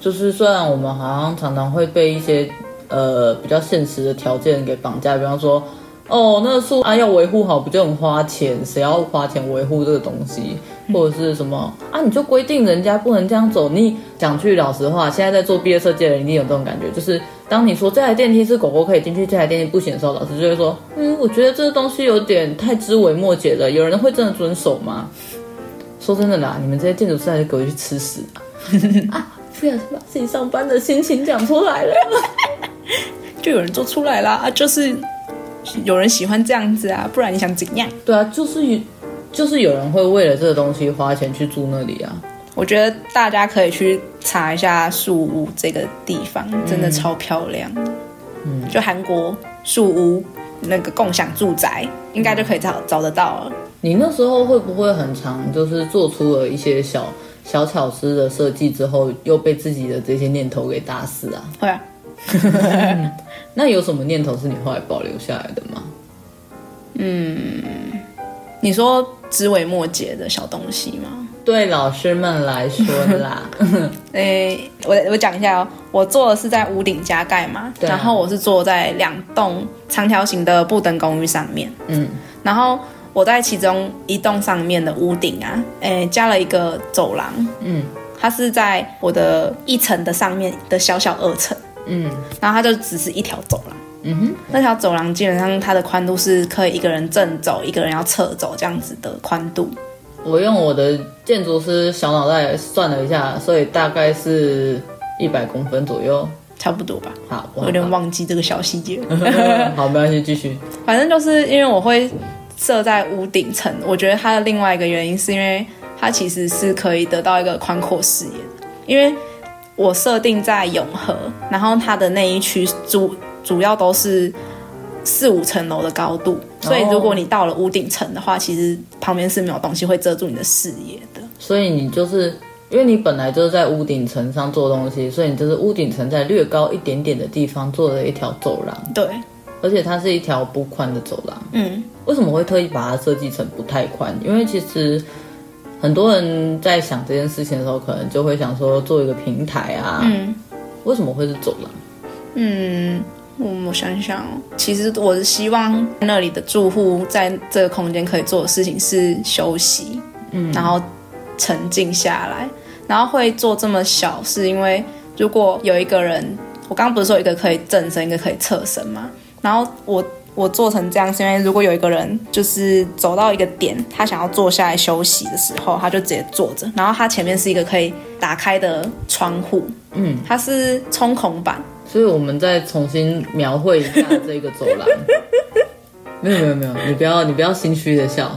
就是虽然我们好像常常会被一些呃比较现实的条件给绑架，比方说。哦，那个树啊，要维护好不就很花钱？谁要花钱维护这个东西？或者是什么啊？你就规定人家不能这样走。你讲句老实话，现在在做毕业设计的人一定有这种感觉，就是当你说这台电梯是狗狗可以进去，这台电梯不行的时候，老师就会说，嗯，我觉得这个东西有点太枝微末节了。有人会真的遵守吗？说真的啦，你们这些建筑师还是狗去吃屎 [LAUGHS] 啊！不要把自己上班的心情讲出来了，[LAUGHS] 就有人做出来了啊，就是。有人喜欢这样子啊，不然你想怎样？对啊，就是就是有人会为了这个东西花钱去住那里啊。我觉得大家可以去查一下树屋这个地方，真的超漂亮。嗯，就韩国树屋那个共享住宅，应该就可以找找得到了。你那时候会不会很常，就是做出了一些小小巧思的设计之后，又被自己的这些念头给打死啊？会啊。[LAUGHS] 那有什么念头是你后来保留下来的吗？嗯，你说枝微末节的小东西吗？对老师们来说啦，[LAUGHS] 诶，我我讲一下哦，我做的是在屋顶加盖嘛，啊，然后我是坐在两栋长条形的不等公寓上面，嗯，然后我在其中一栋上面的屋顶啊，诶，加了一个走廊，嗯，它是在我的一层的上面的小小二层。嗯，然后它就只是一条走廊，嗯哼，那条走廊基本上它的宽度是可以一个人正走，一个人要侧走这样子的宽度。我用我的建筑师小脑袋算了一下，所以大概是一百公分左右，差不多吧。好，我有点忘记这个小细节。[LAUGHS] [LAUGHS] 好，没关系，继续。反正就是因为我会设在屋顶层，我觉得它的另外一个原因是因为它其实是可以得到一个宽阔视野的，因为。我设定在永和，然后它的那一区主主要都是四五层楼的高度，所以如果你到了屋顶层的话，其实旁边是没有东西会遮住你的视野的。所以你就是因为你本来就是在屋顶层上做东西，所以你就是屋顶层在略高一点点的地方做了一条走廊。对，而且它是一条不宽的走廊。嗯，为什么会特意把它设计成不太宽？因为其实。很多人在想这件事情的时候，可能就会想说做一个平台啊。嗯，为什么会是走廊？嗯，我想想，其实我是希望那里的住户在这个空间可以做的事情是休息，嗯，然后沉静下来。然后会做这么小，是因为如果有一个人，我刚刚不是说一个可以正身，一个可以侧身嘛？然后我。我做成这样，是因为如果有一个人就是走到一个点，他想要坐下来休息的时候，他就直接坐着。然后他前面是一个可以打开的窗户，嗯，它是冲孔板。所以我们再重新描绘一下这个走廊。[LAUGHS] 没有没有没有，你不要你不要心虚的笑，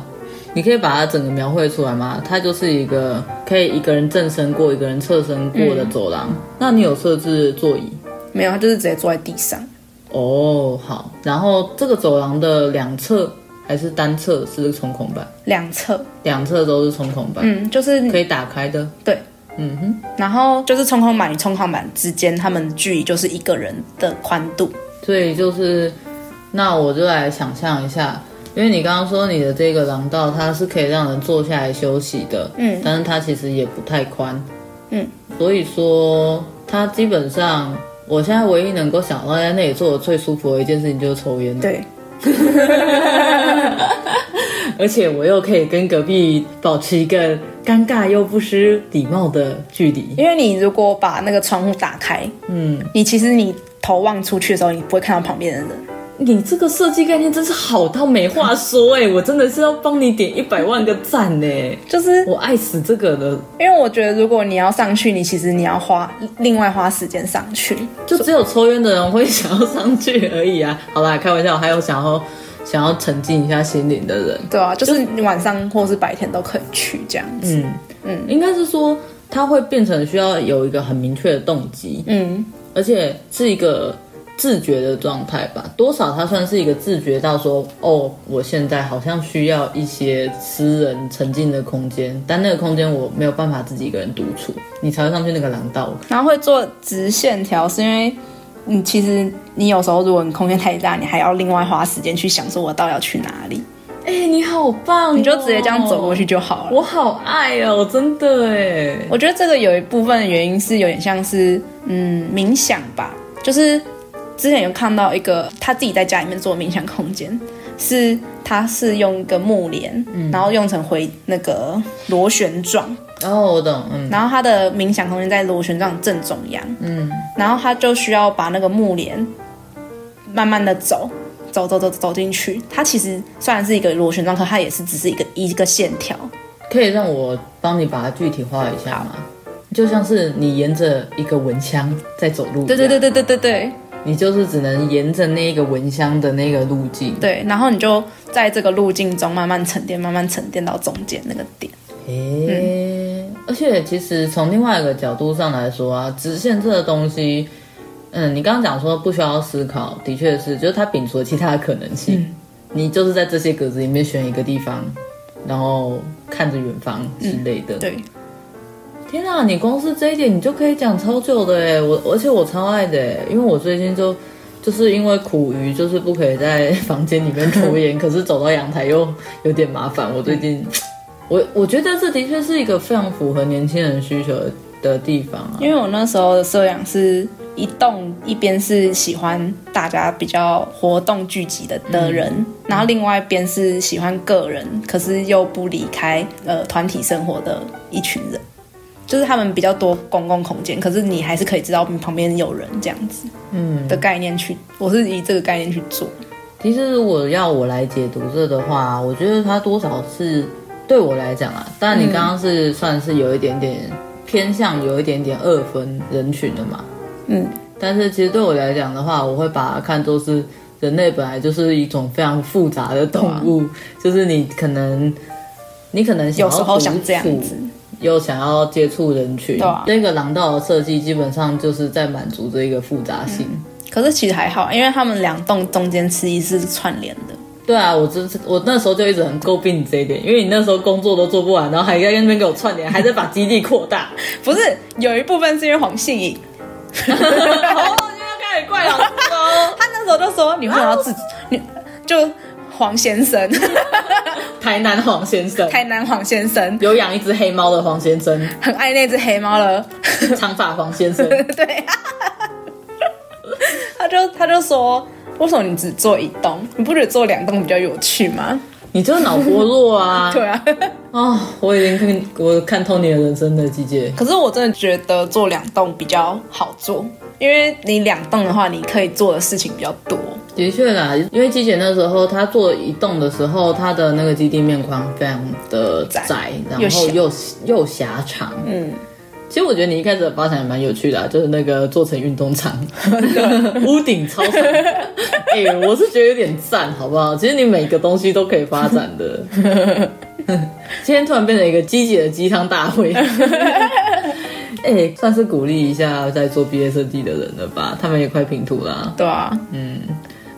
你可以把它整个描绘出来吗？它就是一个可以一个人正身过，一个人侧身过的走廊。嗯，那你有设置座椅？没有，他就是直接坐在地上。哦，好。然后这个走廊的两侧还是单侧是冲孔板？两侧，两侧都是冲孔板。嗯，就是可以打开的。对，嗯哼。然后就是冲孔板与冲孔板之间，它们距离就是一个人的宽度。所以就是，那我就来想象一下，因为你刚刚说你的这个廊道，它是可以让人坐下来休息的，嗯，但是它其实也不太宽，嗯，所以说它基本上，我现在唯一能够想到在那里做的最舒服的一件事情就是抽烟，对，[LAUGHS] 而且我又可以跟隔壁保持一个尴尬又不失礼貌的距离，因为你如果把那个窗户打开，嗯，你其实你头望出去的时候，你不会看到旁边的人。你这个设计概念真是好到没话说哎、欸！我真的是要帮你点一百万个赞呢、欸，就是我爱死这个了。因为我觉得如果你要上去，你其实你要花另外花时间上去，就只有抽烟的人会想要上去而已啊。好啦，开玩笑，还有想要想要沉浸一下心灵的人，对啊，就是你晚上或是白天都可以去这样子。嗯嗯，应该是说它会变成需要有一个很明确的动机，嗯，而且是一个。自觉的状态吧，多少他算是一个自觉到说，哦，我现在好像需要一些私人沉浸的空间，但那个空间我没有办法自己一个人独处，你才会上去那个廊道。然后会做直线条，是因为你其实你有时候如果你空间太大，你还要另外花时间去想说我到底要去哪里。哎、欸，你好棒、哦，你就直接这样走过去就好了。我好爱哦，真的哎。我觉得这个有一部分的原因是有点像是嗯冥想吧，就是。之前有看到一个他自己在家里面做冥想空间，是他是用一个木帘，嗯，然后用成回那个螺旋状。哦，我懂，嗯。然后他的冥想空间在螺旋状正中央，嗯。然后他就需要把那个木帘慢慢的走，走走走走进去。它其实虽然是一个螺旋状，可它也是只是一个一个线条。可以让我帮你把它具体化一下吗？就像是你沿着一个蚊香在走路。对对对对对对对。你就是只能沿着那个蚊香的那个路径，对，然后你就在这个路径中慢慢沉淀，慢慢沉淀到中间那个点。诶、欸嗯，而且其实从另外一个角度上来说啊，直线这个东西，嗯，你刚刚讲说不需要思考，的确是，就是它摒除了其他的可能性，嗯，你就是在这些格子里面选一个地方，然后看着远方之类的，嗯、对。天啊，你光是这一点你就可以讲超久的哎，我而且我超爱的哎，因为我最近就就是因为苦于就是不可以在房间里面抽烟，[LAUGHS] 可是走到阳台又有点麻烦。我最近我我觉得这的确是一个非常符合年轻人需求的地方啊。因为我那时候的摄养是一栋，一边是喜欢大家比较活动聚集的的人，嗯，然后另外一边是喜欢个人，可是又不离开呃团体生活的一群人。就是他们比较多公共空间，可是你还是可以知道你旁边有人这样子，嗯。的概念去，我是以这个概念去做。其实如果要我来解读这的话，我觉得它多少是对我来讲啊，当然你刚刚是算是有一点点偏向，有一点点二分人群的嘛，嗯，但是其实对我来讲的话，我会把它看作是人类本来就是一种非常复杂的动物，啊、就是你可能你可能有时候想这样子。又想要接触人群，对啊，那个廊道的设计基本上就是在满足这一个复杂性。嗯。可是其实还好，因为他们两栋中间其实是串联的。对啊，我真是我那时候就一直很诟病你这一点，因为你那时候工作都做不完，然后还在那边给我串联，还在把基地扩大。[LAUGHS] 不是，有一部分是因为黄信颖。[LAUGHS] 哦，现在开始怪老师哦。[LAUGHS] 他那时候就说：“你为什么要自己？”你就。黄先生，[LAUGHS] 台南黄先生，台南黄先生。有养一只黑猫的黄先生，很爱那只黑猫了，长发黄先生，[LAUGHS] 对，[LAUGHS] 他就他就说，为什么你只做一栋？你不觉得做两栋比较有趣吗？你就是脑波弱啊！对啊，哦，我已经看我看透你的人生的季节。可是我真的觉得做两栋比较好做，因为你两栋的话，你可以做的事情比较多。的确啦，因为机姐那时候她做一栋的时候，她的那个基地面宽非常的窄，窄然后又又狭长。嗯，其实我觉得你一开始的发展也蛮有趣的，啊，就是那个做成运动场，屋顶超长。[LAUGHS] 哎、欸，我是觉得有点赞，好不好？其实你每个东西都可以发展的。[LAUGHS] 今天突然变成一个机姐的鸡汤大会。哎、欸，算是鼓励一下在做毕业设计的人了吧？他们也快评图啦。对啊，嗯。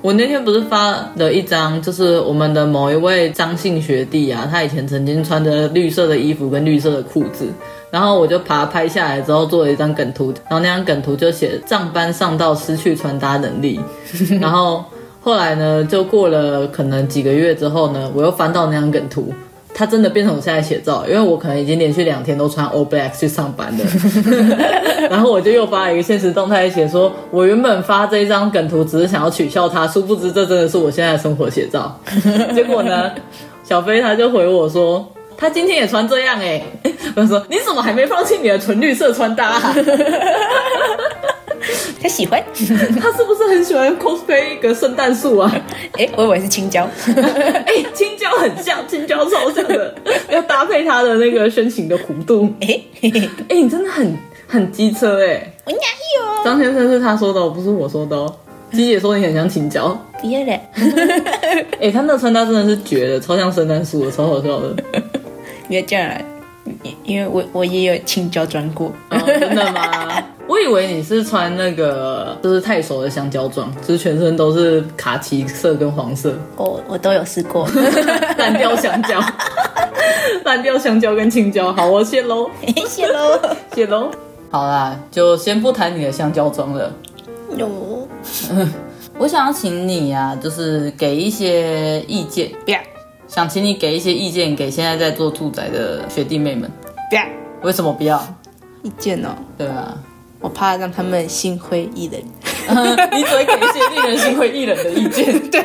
我那天不是发了一张，就是我们的某一位张姓学弟啊，他以前曾经穿着绿色的衣服跟绿色的裤子，然后我就把他拍下来之后做了一张梗图，然后那张梗图就写上班上到失去穿搭能力，[LAUGHS] 然后后来呢，就过了可能几个月之后呢，我又翻到那张梗图，它真的变成我现在写照，因为我可能已经连续两天都穿 all black 去上班了。[LAUGHS] 然后我就又发了一个现实动态写说，我原本发这一张梗图只是想要取笑他，殊不知这真的是我现在的生活写照。[LAUGHS] 结果呢，小飞他就回我说。他今天也穿这样哎，[LAUGHS] 我说，你怎么还没放弃你的纯绿色穿搭？他喜欢，[LAUGHS] 他是不是很喜欢 cosplay 一个圣诞树啊？[LAUGHS] 哎，我以为是青椒，[LAUGHS] 哎，青椒很像，青椒超像的，要搭配他的那个身形的弧度。哎，哎，你真的很很机车哎！我哪有？张先生是他说的，不是我说的哦。鸡姐说你很像青椒，别嘞。哎，他那个穿搭真的是绝了，超像圣诞树的，超好笑的。别这样，因为我我也有青椒装过。哦，真的吗？[LAUGHS] 我以为你是穿那个就是太熟的香蕉装，就是全身都是卡其色跟黄色。我我都有试过，[LAUGHS] 蓝调香蕉，[LAUGHS] 蓝调香蕉跟青椒。好，我谢喽，谢喽，谢喽。好啦，就先不谈你的香蕉装了。有，我想要请你呀、啊，就是给一些意见。不要。想请你给一些意见给现在在做住宅的学弟妹们。不要，为什么不要？意见哦？对啊，我怕让他们心灰意冷。[LAUGHS] 你只会给一些令人心灰意冷的意见。[LAUGHS] 对。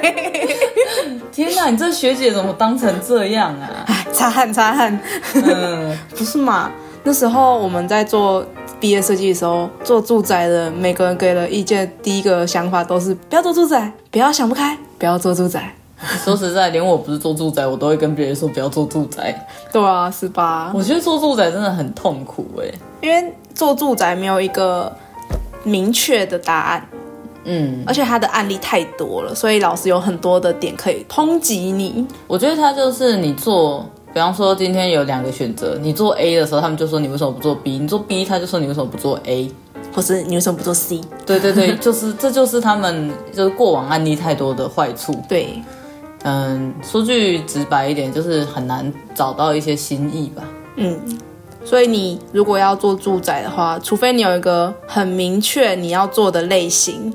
天哪，你这学姐怎么当成这样啊？擦汗擦汗。嗯，[LAUGHS] 不是嘛？那时候我们在做毕业设计的时候，做住宅的每个人给了意见，第一个想法都是不要做住宅，不要想不开，不要做住宅。[LAUGHS] 说实在，连我不是做住宅，我都会跟别人说不要做住宅。对啊，是吧？我觉得做住宅真的很痛苦哎，因为做住宅没有一个明确的答案。嗯，而且他的案例太多了，所以老师有很多的点可以抨击你。我觉得他就是你做，比方说今天有两个选择，你做 A 的时候，他们就说你为什么不做 B？你做 B，他就说你为什么不做 A？或是你为什么不做 C？对对对，就是这就是他们就是过往案例太多的坏处。对。嗯，说句直白一点，就是很难找到一些新意吧。嗯，所以你如果要做住宅的话，除非你有一个很明确你要做的类型，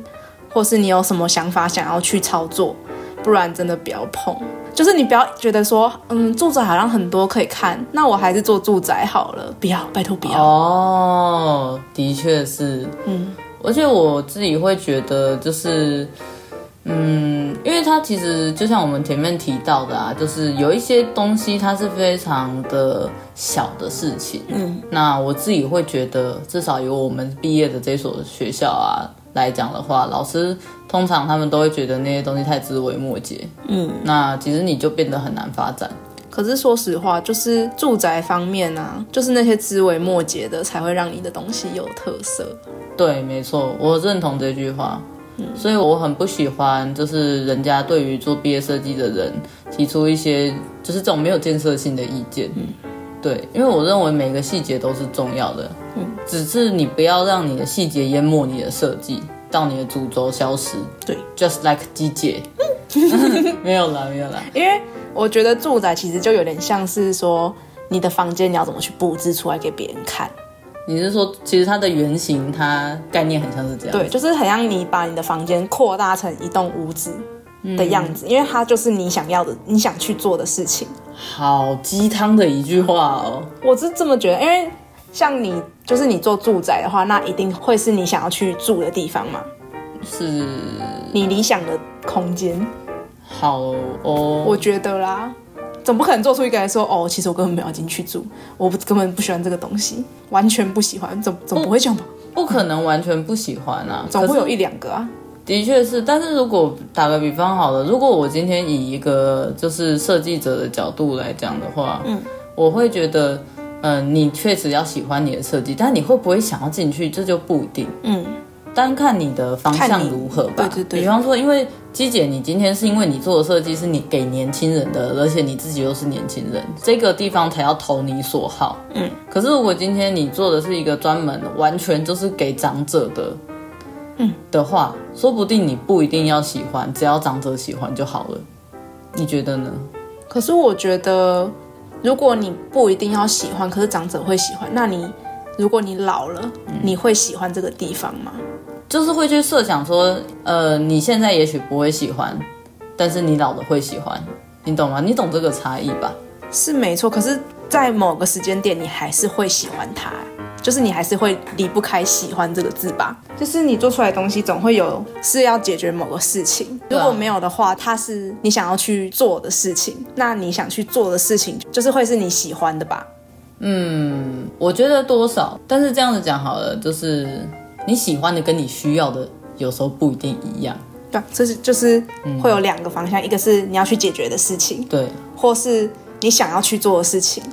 或是你有什么想法想要去操作，不然真的不要碰。就是你不要觉得说，嗯，住宅好像很多可以看，那我还是做住宅好了。不要，拜托不要。哦，的确是。嗯，而且我自己会觉得，就是。嗯，因为它其实就像我们前面提到的啊，就是有一些东西它是非常的小的事情。嗯，那我自己会觉得，至少有我们毕业的这所学校啊来讲的话，老师通常他们都会觉得那些东西太枝微末节。嗯，那其实你就变得很难发展。可是说实话，就是住宅方面啊，就是那些枝微末节的才会让你的东西有特色。对，没错，我认同这句话。所以我很不喜欢，就是人家对于做毕业设计的人提出一些就是这种没有建设性的意见。嗯，对，因为我认为每个细节都是重要的。嗯，只是你不要让你的细节淹没你的设计，到你的主轴消失。对，just like 机姐。[LAUGHS] 没有啦，没有啦。因为我觉得住宅其实就有点像是说，你的房间你要怎么去布置出来给别人看。你是说，其实它的原型，它概念很像是这样？对，就是很像你把你的房间扩大成一栋屋子的样子，嗯，因为它就是你想要的，你想去做的事情。好鸡汤的一句话哦，我是这么觉得，因为像你，就是你做住宅的话，那一定会是你想要去住的地方嘛，是你理想的空间。好哦，我觉得啦。总不可能做出一个来说哦，其实我根本没有进去住，我不根本不喜欢这个东西，完全不喜欢，总总不会这样吧？不可能完全不喜欢啊，[LAUGHS] 总会有一两个啊。的确是，但是如果打个比方好了，如果我今天以一个就是设计者的角度来讲的话，嗯，我会觉得，嗯、呃，你确实要喜欢你的设计，但你会不会想要进去，这就不一定，嗯。单看你的方向如何吧。对对对。比方说，因为鸡姐，你今天是因为你做的设计是你给年轻人的，而且你自己又是年轻人，这个地方才要投你所好。嗯。可是如果今天你做的是一个专门完全就是给长者的，嗯的话，说不定你不一定要喜欢，只要长者喜欢就好了。你觉得呢？可是我觉得，如果你不一定要喜欢，可是长者会喜欢，那你如果你老了，你会喜欢这个地方吗？就是会去设想说，呃，你现在也许不会喜欢，但是你老了会喜欢，你懂吗？你懂这个差异吧？是没错，可是，在某个时间点，你还是会喜欢它，就是你还是会离不开喜欢这个字吧。就是你做出来的东西，总会有是要解决某个事情，如果没有的话，它是你想要去做的事情，那你想去做的事情，就是会是你喜欢的吧？嗯，我觉得多少，但是这样子讲好了，就是你喜欢的跟你需要的有时候不一定一样。对，这是就是会有两个方向，嗯，一个是你要去解决的事情，对，或是你想要去做的事情。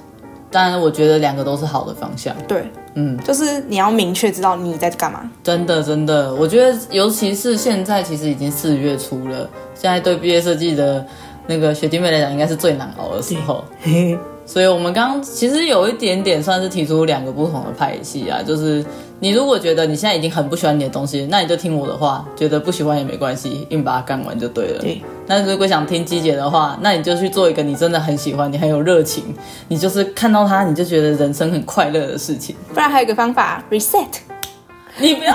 当然，我觉得两个都是好的方向。对，嗯，就是你要明确知道你在干嘛。真的，真的，我觉得尤其是现在，其实已经四月初了，现在对毕业设计的那个学弟妹来讲，应该是最难熬的时候。[LAUGHS] 所以，我们刚刚其实有一点点算是提出两个不同的派系啊，就是你如果觉得你现在已经很不喜欢你的东西，那你就听我的话，觉得不喜欢也没关系，硬把它干完就对了。对。那如果想听鸡姐的话，那你就去做一个你真的很喜欢、你很有热情、你就是看到它你就觉得人生很快乐的事情。不然还有一个方法，reset。你不要，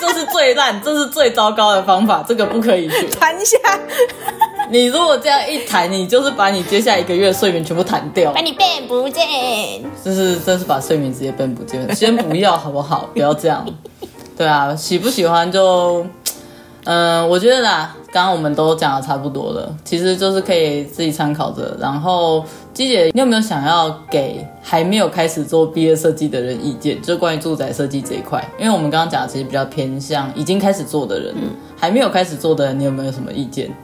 这是最烂，这是最糟糕的方法，这个不可以学。[LAUGHS] 谈一下。你如果这样一弹，你就是把你接下来一个月的睡眠全部弹掉，把你变不见。这是真是把睡眠直接变不见，先不要好不好？不要这样。[LAUGHS] 对啊，喜不喜欢就，嗯、呃，我觉得啦，刚刚我们都讲的差不多了，其实就是可以自己参考着。然后，鸡姐，你有没有想要给还没有开始做毕业设计的人意见？就关于住宅设计这一块，因为我们刚刚讲的其实比较偏向已经开始做的人，嗯、还没有开始做的人，你有没有什么意见？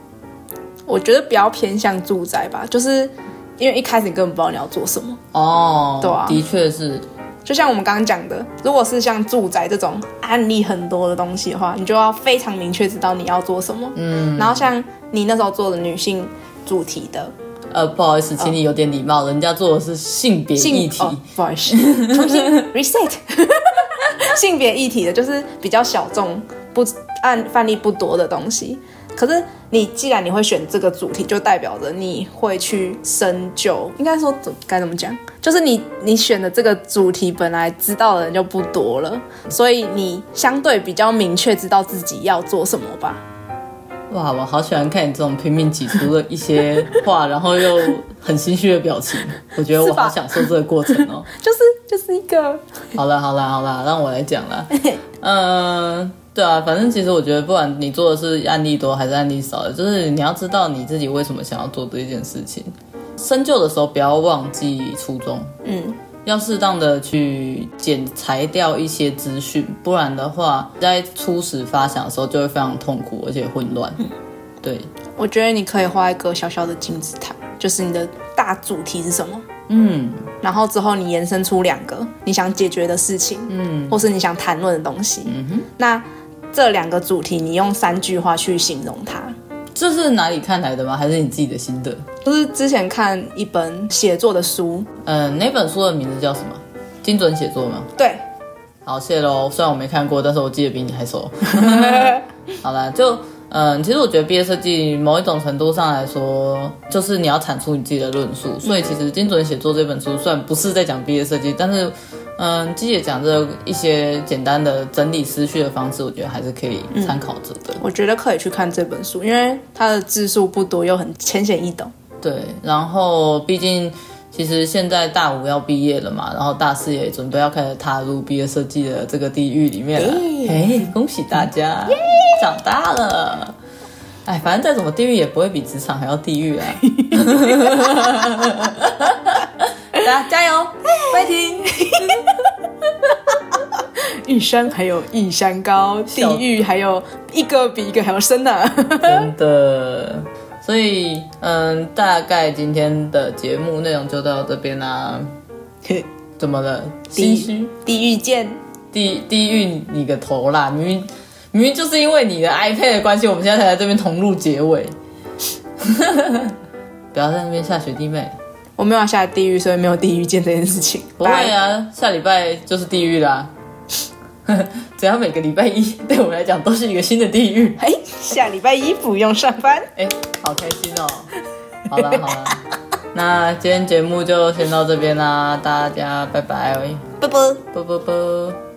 我觉得比较偏向住宅吧，就是因为一开始你根本不知道你要做什么。哦，对啊，的确是，就像我们刚刚讲的，如果是像住宅这种案例很多的东西的话，你就要非常明确知道你要做什么。嗯，然后像你那时候做的女性主题的，呃，不好意思，请你有点礼貌，呃、人家做的是性别议题，哦、不好意思，重新 reset，[LAUGHS] 性别议题的就是比较小众，不案范例不多的东西。可是你既然你会选这个主题，就代表着你会去深究。应该说该怎么讲？就是你你选的这个主题本来知道的人就不多了，所以你相对比较明确知道自己要做什么吧。哇，我好喜欢看你这种拼命挤出的一些话，然后又很心虚的表情。我觉得我好享受这个过程哦。[LAUGHS] 就是就是一个。好了好了好了，让我来讲了。嗯、[LAUGHS] 呃。对啊，反正其实我觉得，不管你做的是案例多还是案例少的，就是你要知道你自己为什么想要做这一件事情。深究的时候不要忘记初衷，嗯，要适当的去剪裁掉一些资讯，不然的话，在初始发想的时候就会非常痛苦而且混乱。嗯，对，我觉得你可以画一个小小的金字塔，就是你的大主题是什么？嗯，然后之后你延伸出两个你想解决的事情，嗯，或是你想谈论的东西，嗯哼，那。这两个主题，你用三句话去形容它，这是哪里看来的吗？还是你自己的心得？就是之前看一本写作的书，嗯，那本书的名字叫什么？精准写作吗？对，好，谢喽。虽然我没看过，但是我记得比你还熟。[LAUGHS] 好了，就嗯，其实我觉得毕业设计某一种程度上来说，就是你要产出你自己的论述。所以其实精准写作这本书虽然不是在讲毕业设计，但是。嗯，季姐讲这一些简单的整理思绪的方式，我觉得还是可以参考着的。我觉得可以去看这本书，因为它的字数不多，又很浅显易懂。对，然后毕竟其实现在大五要毕业了嘛，然后大四也准备要开始踏入毕业设计的这个地狱里面了。哎，恭喜大家长大了！哎，反正再怎么地狱也不会比职场还要地狱啊！[LAUGHS] 大家加油，fighting！[LAUGHS] 玉山还有一山高，地狱还有一个比一个还要深呢、啊。真的，所以嗯，大概今天的节目内容就到这边啦、啊。[LAUGHS] 怎么了？地狱地狱见，地地狱你个头啦！明明明明就是因为你的 iPad 的关系，我们现在才在这边同路结尾。[LAUGHS] 不要在那边下雪弟妹。我没有要下地狱，所以没有地狱见这件事情。不会啊，下礼拜就是地狱啦。[LAUGHS] 只要每个礼拜一对我们来讲都是一个新的地狱。嘿，下礼拜一不用上班，哎，好开心哦！好了好了，那今天节目就先到这边啦，大家拜拜，啵啵啵啵啵。